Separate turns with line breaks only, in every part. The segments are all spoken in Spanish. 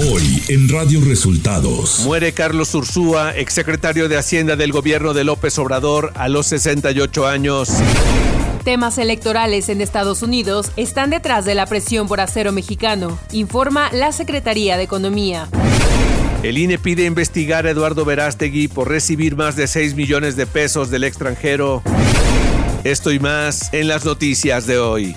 Hoy en Radio Resultados.
Muere Carlos Ursúa, exsecretario de Hacienda del gobierno de López Obrador, a los 68 años.
Temas electorales en Estados Unidos están detrás de la presión por acero mexicano, informa la Secretaría de Economía.
El INE pide investigar a Eduardo Verástegui por recibir más de 6 millones de pesos del extranjero. Esto y más en las noticias de hoy.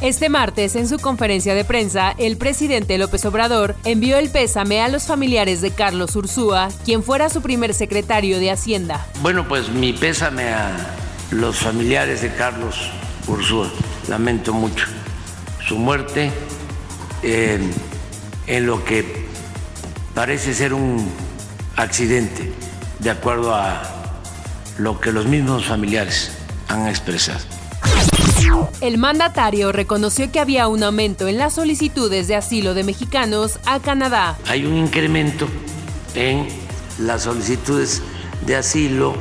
Este martes, en su conferencia de prensa, el presidente López Obrador envió el pésame a los familiares de Carlos Ursúa, quien fuera su primer secretario de Hacienda.
Bueno, pues mi pésame a los familiares de Carlos Ursúa. Lamento mucho su muerte en lo que parece ser un accidente, de acuerdo a lo que los mismos familiares han expresado.
El mandatario reconoció que había un aumento en las solicitudes de asilo de mexicanos a Canadá.
Hay un incremento en las solicitudes de asilo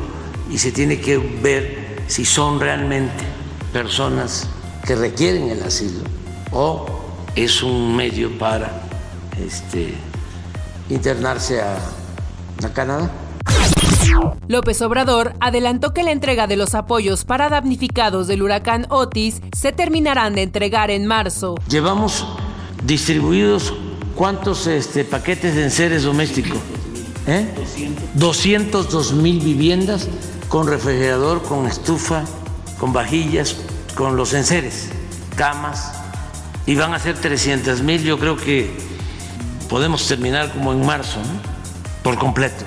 y se tiene que ver si son realmente personas que requieren el asilo o es un medio para este, internarse a, a Canadá.
López Obrador adelantó que la entrega de los apoyos para damnificados del huracán Otis se terminarán de entregar en marzo.
Llevamos distribuidos cuántos este, paquetes de enseres domésticos. ¿Eh? 202 mil viviendas con refrigerador, con estufa, con vajillas, con los enseres, camas. Y van a ser 300 mil, yo creo que podemos terminar como en marzo, por completo.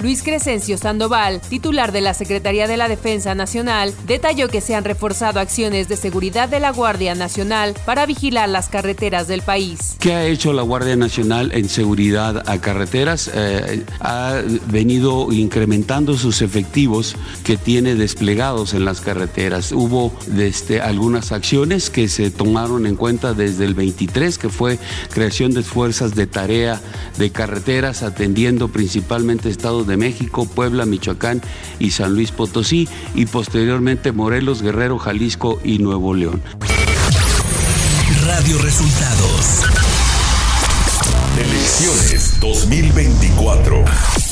Luis Crescencio Sandoval, titular de la Secretaría de la Defensa Nacional, detalló que se han reforzado acciones de seguridad de la Guardia Nacional para vigilar las carreteras del país.
¿Qué ha hecho la Guardia Nacional en seguridad a carreteras? Eh, ha venido incrementando sus efectivos que tiene desplegados en las carreteras. Hubo desde, algunas acciones que se tomaron en cuenta desde el 23, que fue creación de fuerzas de tarea de carreteras atendiendo principalmente Estados de México, Puebla, Michoacán y San Luis Potosí y posteriormente Morelos, Guerrero, Jalisco y Nuevo León.
Radio Resultados. Elecciones 2024.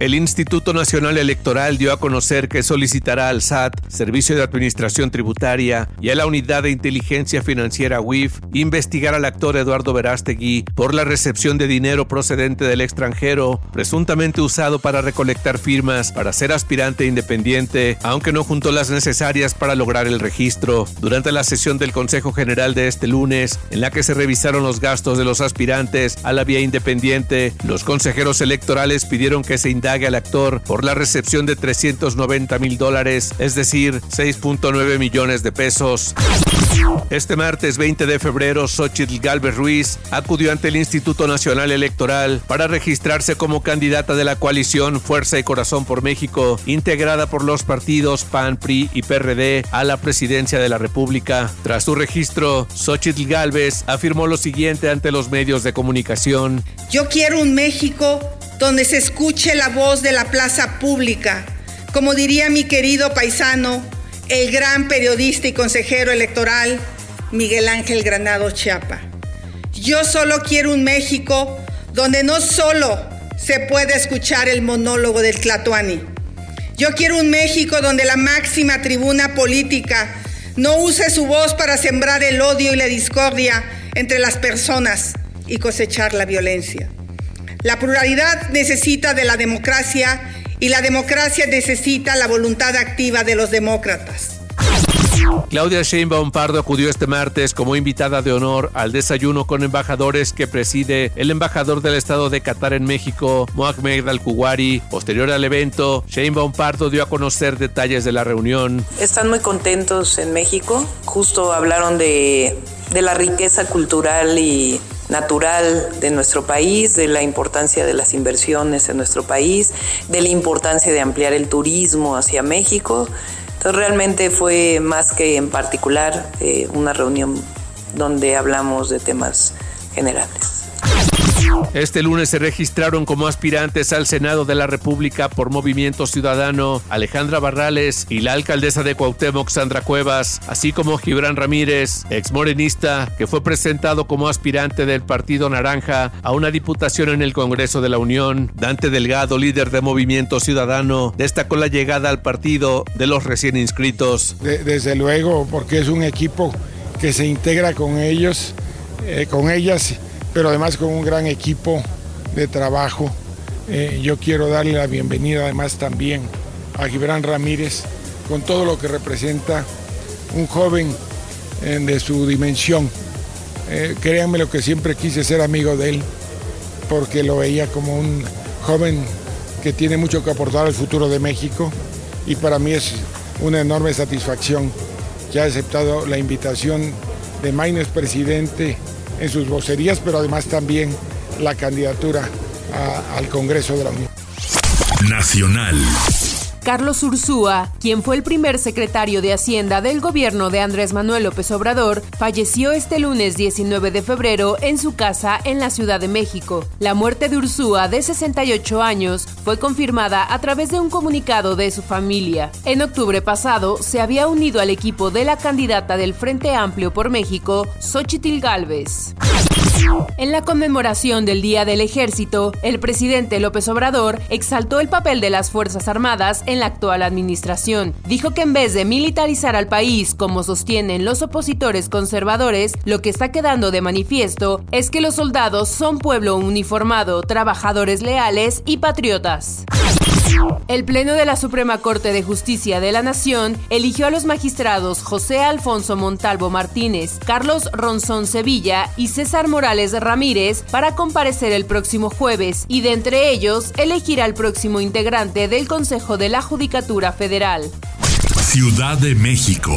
El Instituto Nacional Electoral dio a conocer que solicitará al SAT, Servicio de Administración Tributaria, y a la Unidad de Inteligencia Financiera WIF investigar al actor Eduardo Verástegui por la recepción de dinero procedente del extranjero, presuntamente usado para recolectar firmas para ser aspirante independiente, aunque no juntó las necesarias para lograr el registro. Durante la sesión del Consejo General de este lunes, en la que se revisaron los gastos de los aspirantes a la vía independiente, los consejeros electorales pidieron que se indague al actor por la recepción de 390 mil dólares, es decir, 6.9 millones de pesos. Este martes 20 de febrero, Xochitl Galvez Ruiz acudió ante el Instituto Nacional Electoral para registrarse como candidata de la coalición Fuerza y Corazón por México, integrada por los partidos PAN, PRI y PRD a la presidencia de la República. Tras su registro, Xochitl Galvez afirmó lo siguiente ante los medios de comunicación.
Yo quiero un México donde se escuche la voz de la plaza pública, como diría mi querido paisano, el gran periodista y consejero electoral Miguel Ángel Granado Chiapa. Yo solo quiero un México donde no solo se puede escuchar el monólogo del Tlatuani. Yo quiero un México donde la máxima tribuna política no use su voz para sembrar el odio y la discordia entre las personas y cosechar la violencia. La pluralidad necesita de la democracia y la democracia necesita la voluntad activa de los demócratas.
Claudia Sheinbaum Pardo acudió este martes como invitada de honor al desayuno con embajadores que preside el embajador del Estado de Qatar en México, Mohamed Al-Kuwari. Posterior al evento, Sheinbaum Pardo dio a conocer detalles de la reunión.
Están muy contentos en México. Justo hablaron de, de la riqueza cultural y natural de nuestro país, de la importancia de las inversiones en nuestro país, de la importancia de ampliar el turismo hacia México. Entonces realmente fue más que en particular eh, una reunión donde hablamos de temas generales.
Este lunes se registraron como aspirantes al Senado de la República por Movimiento Ciudadano Alejandra Barrales y la alcaldesa de Cuauhtémoc Sandra Cuevas, así como Gibran Ramírez, ex morenista, que fue presentado como aspirante del Partido Naranja a una diputación en el Congreso de la Unión. Dante Delgado, líder de Movimiento Ciudadano, destacó la llegada al partido de los recién inscritos.
desde luego, porque es un equipo que se integra con ellos, eh, con ellas pero además con un gran equipo de trabajo. Eh, yo quiero darle la bienvenida además también a Gibran Ramírez con todo lo que representa un joven eh, de su dimensión. Eh, créanme lo que siempre quise ser amigo de él, porque lo veía como un joven que tiene mucho que aportar al futuro de México y para mí es una enorme satisfacción que ha aceptado la invitación de Maines presidente en sus vocerías, pero además también la candidatura al Congreso de la Unión.
Nacional.
Carlos Ursúa, quien fue el primer secretario de Hacienda del gobierno de Andrés Manuel López Obrador, falleció este lunes 19 de febrero en su casa en la Ciudad de México. La muerte de Ursúa, de 68 años, fue confirmada a través de un comunicado de su familia. En octubre pasado, se había unido al equipo de la candidata del Frente Amplio por México, Xochitl Galvez. En la conmemoración del Día del Ejército, el presidente López Obrador exaltó el papel de las Fuerzas Armadas en la actual administración. Dijo que en vez de militarizar al país, como sostienen los opositores conservadores, lo que está quedando de manifiesto es que los soldados son pueblo uniformado, trabajadores leales y patriotas. El Pleno de la Suprema Corte de Justicia de la Nación eligió a los magistrados José Alfonso Montalvo Martínez, Carlos Ronzón Sevilla y César Morales Ramírez para comparecer el próximo jueves y de entre ellos elegir al próximo integrante del Consejo de la Judicatura Federal.
Ciudad de México.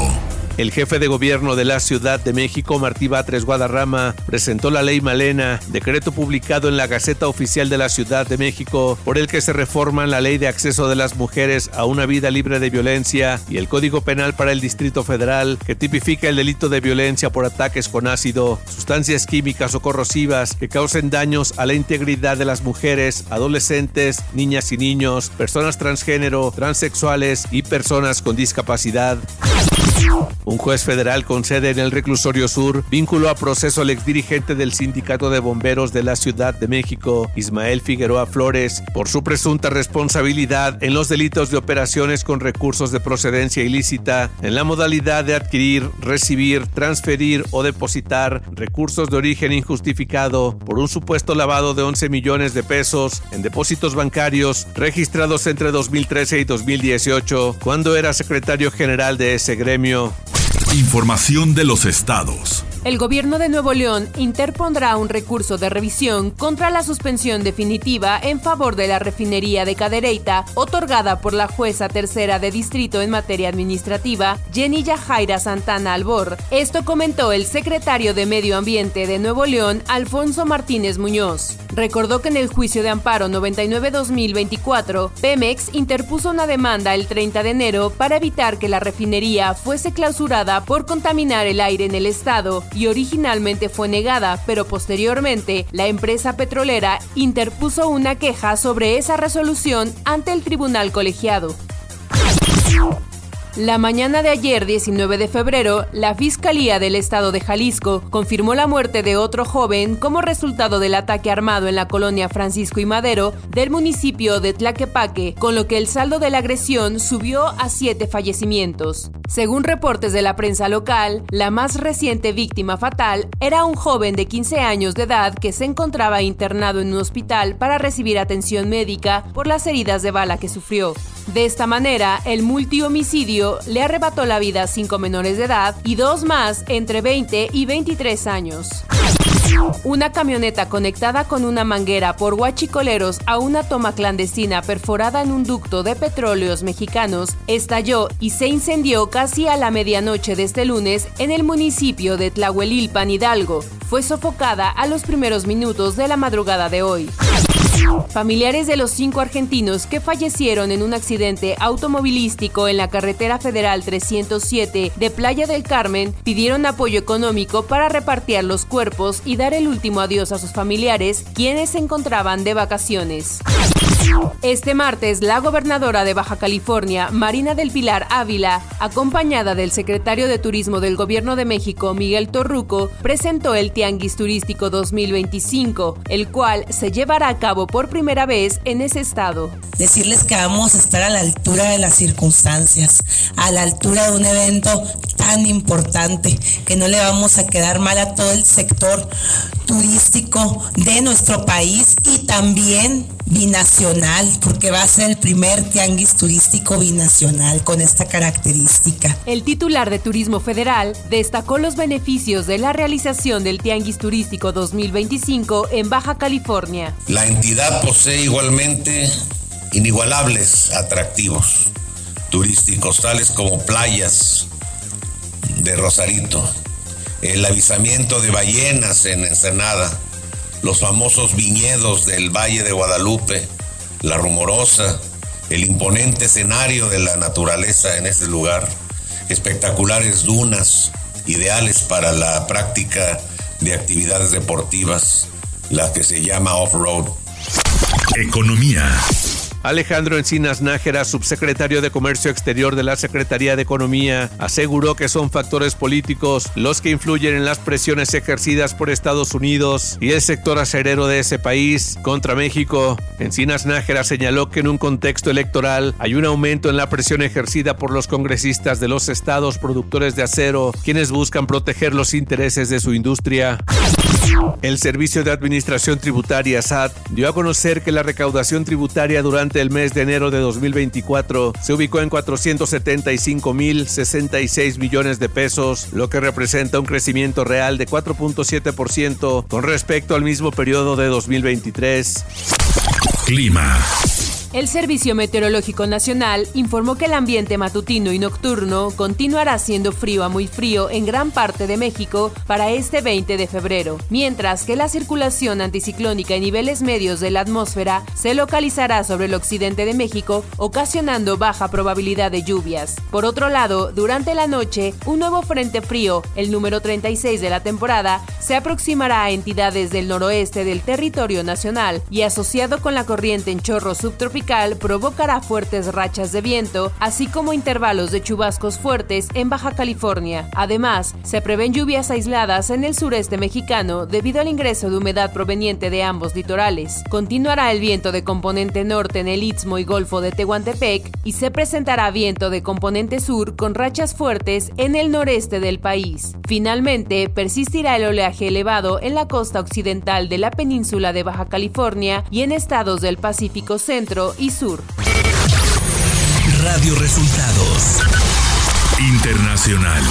El jefe de gobierno de la Ciudad de México, Martí Batres Guadarrama, presentó la ley Malena, decreto publicado en la Gaceta Oficial de la Ciudad de México, por el que se reforman la ley de acceso de las mujeres a una vida libre de violencia y el Código Penal para el Distrito Federal, que tipifica el delito de violencia por ataques con ácido, sustancias químicas o corrosivas que causen daños a la integridad de las mujeres, adolescentes, niñas y niños, personas transgénero, transexuales y personas con discapacidad. Un juez federal con sede en el reclusorio sur vinculó a proceso al exdirigente del Sindicato de Bomberos de la Ciudad de México, Ismael Figueroa Flores, por su presunta responsabilidad en los delitos de operaciones con recursos de procedencia ilícita en la modalidad de adquirir, recibir, transferir o depositar recursos de origen injustificado por un supuesto lavado de 11 millones de pesos en depósitos bancarios registrados entre 2013 y 2018, cuando era secretario general de ese gremio.
Información de los estados.
El gobierno de Nuevo León interpondrá un recurso de revisión contra la suspensión definitiva en favor de la refinería de Cadereyta, otorgada por la jueza tercera de distrito en materia administrativa, Jenny Yajaira Santana Albor. Esto comentó el secretario de Medio Ambiente de Nuevo León, Alfonso Martínez Muñoz. Recordó que en el juicio de amparo 99-2024, Pemex interpuso una demanda el 30 de enero para evitar que la refinería fuese clausurada por contaminar el aire en el estado y originalmente fue negada, pero posteriormente la empresa petrolera interpuso una queja sobre esa resolución ante el tribunal colegiado. La mañana de ayer, 19 de febrero, la Fiscalía del Estado de Jalisco confirmó la muerte de otro joven como resultado del ataque armado en la colonia Francisco y Madero del municipio de Tlaquepaque, con lo que el saldo de la agresión subió a siete fallecimientos. Según reportes de la prensa local, la más reciente víctima fatal era un joven de 15 años de edad que se encontraba internado en un hospital para recibir atención médica por las heridas de bala que sufrió. De esta manera, el multihomicidio le arrebató la vida a cinco menores de edad y dos más entre 20 y 23 años. Una camioneta conectada con una manguera por huachicoleros a una toma clandestina perforada en un ducto de petróleos mexicanos estalló y se incendió casi a la medianoche de este lunes en el municipio de Tlahuelilpan, Hidalgo. Fue sofocada a los primeros minutos de la madrugada de hoy. Familiares de los cinco argentinos que fallecieron en un accidente automovilístico en la carretera federal 307 de Playa del Carmen pidieron apoyo económico para repartir los cuerpos y dar el último adiós a sus familiares, quienes se encontraban de vacaciones. Este martes, la gobernadora de Baja California, Marina del Pilar Ávila, acompañada del secretario de Turismo del Gobierno de México, Miguel Torruco, presentó el Tianguis Turístico 2025, el cual se llevará a cabo por primera vez en ese estado.
Decirles que vamos a estar a la altura de las circunstancias, a la altura de un evento tan importante, que no le vamos a quedar mal a todo el sector turístico de nuestro país y también binacional, porque va a ser el primer tianguis turístico binacional con esta característica.
El titular de Turismo Federal destacó los beneficios de la realización del Tianguis Turístico 2025 en Baja California.
La entidad posee igualmente inigualables atractivos turísticos, tales como playas de Rosarito, el avisamiento de ballenas en Ensenada, los famosos viñedos del Valle de Guadalupe, la rumorosa, el imponente escenario de la naturaleza en ese lugar, espectaculares dunas, ideales para la práctica de actividades deportivas, la que se llama off-road.
Economía.
Alejandro Encinas Nájera, subsecretario de Comercio Exterior de la Secretaría de Economía, aseguró que son factores políticos los que influyen en las presiones ejercidas por Estados Unidos y el sector acerero de ese país contra México. Encinas Nájera señaló que en un contexto electoral hay un aumento en la presión ejercida por los congresistas de los estados productores de acero, quienes buscan proteger los intereses de su industria. El Servicio de Administración Tributaria SAT dio a conocer que la recaudación tributaria durante el mes de enero de 2024 se ubicó en 475.066 millones de pesos, lo que representa un crecimiento real de 4.7% con respecto al mismo periodo de 2023.
Clima.
El Servicio Meteorológico Nacional informó que el ambiente matutino y nocturno continuará siendo frío a muy frío en gran parte de México para este 20 de febrero, mientras que la circulación anticiclónica en niveles medios de la atmósfera se localizará sobre el occidente de México, ocasionando baja probabilidad de lluvias. Por otro lado, durante la noche, un nuevo frente frío, el número 36 de la temporada, se aproximará a entidades del noroeste del territorio nacional y asociado con la corriente en chorro subtropical provocará fuertes rachas de viento, así como intervalos de chubascos fuertes en Baja California. Además, se prevén lluvias aisladas en el sureste mexicano debido al ingreso de humedad proveniente de ambos litorales. Continuará el viento de componente norte en el Istmo y Golfo de Tehuantepec y se presentará viento de componente sur con rachas fuertes en el noreste del país. Finalmente, persistirá el oleaje elevado en la costa occidental de la península de Baja California y en estados del Pacífico Centro y Sur.
Radio Resultados Internacional.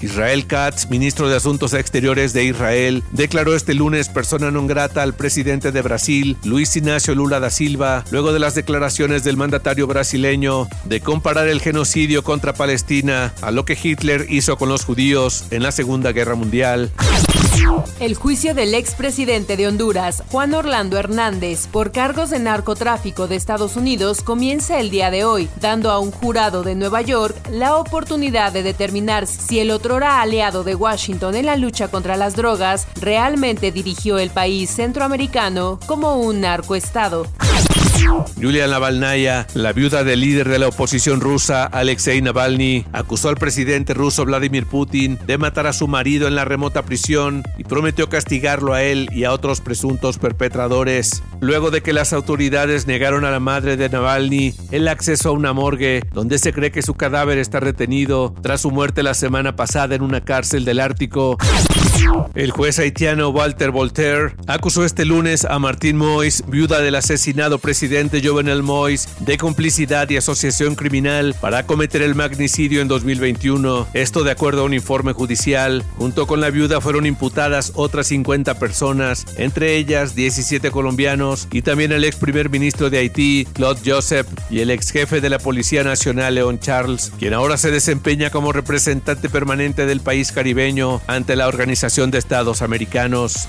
Israel Katz, ministro de Asuntos Exteriores de Israel, declaró este lunes persona non grata al presidente de Brasil, Luis Ignacio Lula da Silva, luego de las declaraciones del mandatario brasileño de comparar el genocidio contra Palestina a lo que Hitler hizo con los judíos en la Segunda Guerra Mundial.
El juicio del expresidente de Honduras, Juan Orlando Hernández, por cargos de narcotráfico de Estados Unidos comienza el día de hoy, dando a un jurado de Nueva York la oportunidad de determinar si el otrora aliado de Washington en la lucha contra las drogas realmente dirigió el país centroamericano como un narcoestado.
Yulia Navalnaya, la viuda del líder de la oposición rusa, Alexei Navalny, acusó al presidente ruso Vladimir Putin de matar a su marido en la remota prisión y prometió castigarlo a él y a otros presuntos perpetradores. Luego de que las autoridades negaron a la madre de Navalny el acceso a una morgue donde se cree que su cadáver está retenido tras su muerte la semana pasada en una cárcel del Ártico. El juez haitiano Walter Voltaire acusó este lunes a Martín Mois, viuda del asesinado presidente Jovenel Mois, de complicidad y asociación criminal para cometer el magnicidio en 2021. Esto de acuerdo a un informe judicial. Junto con la viuda fueron imputadas otras 50 personas, entre ellas 17 colombianos y también el ex primer ministro de Haití, Claude Joseph, y el ex jefe de la Policía Nacional, Leon Charles, quien ahora se desempeña como representante permanente del país caribeño ante la Organización de Estados Americanos.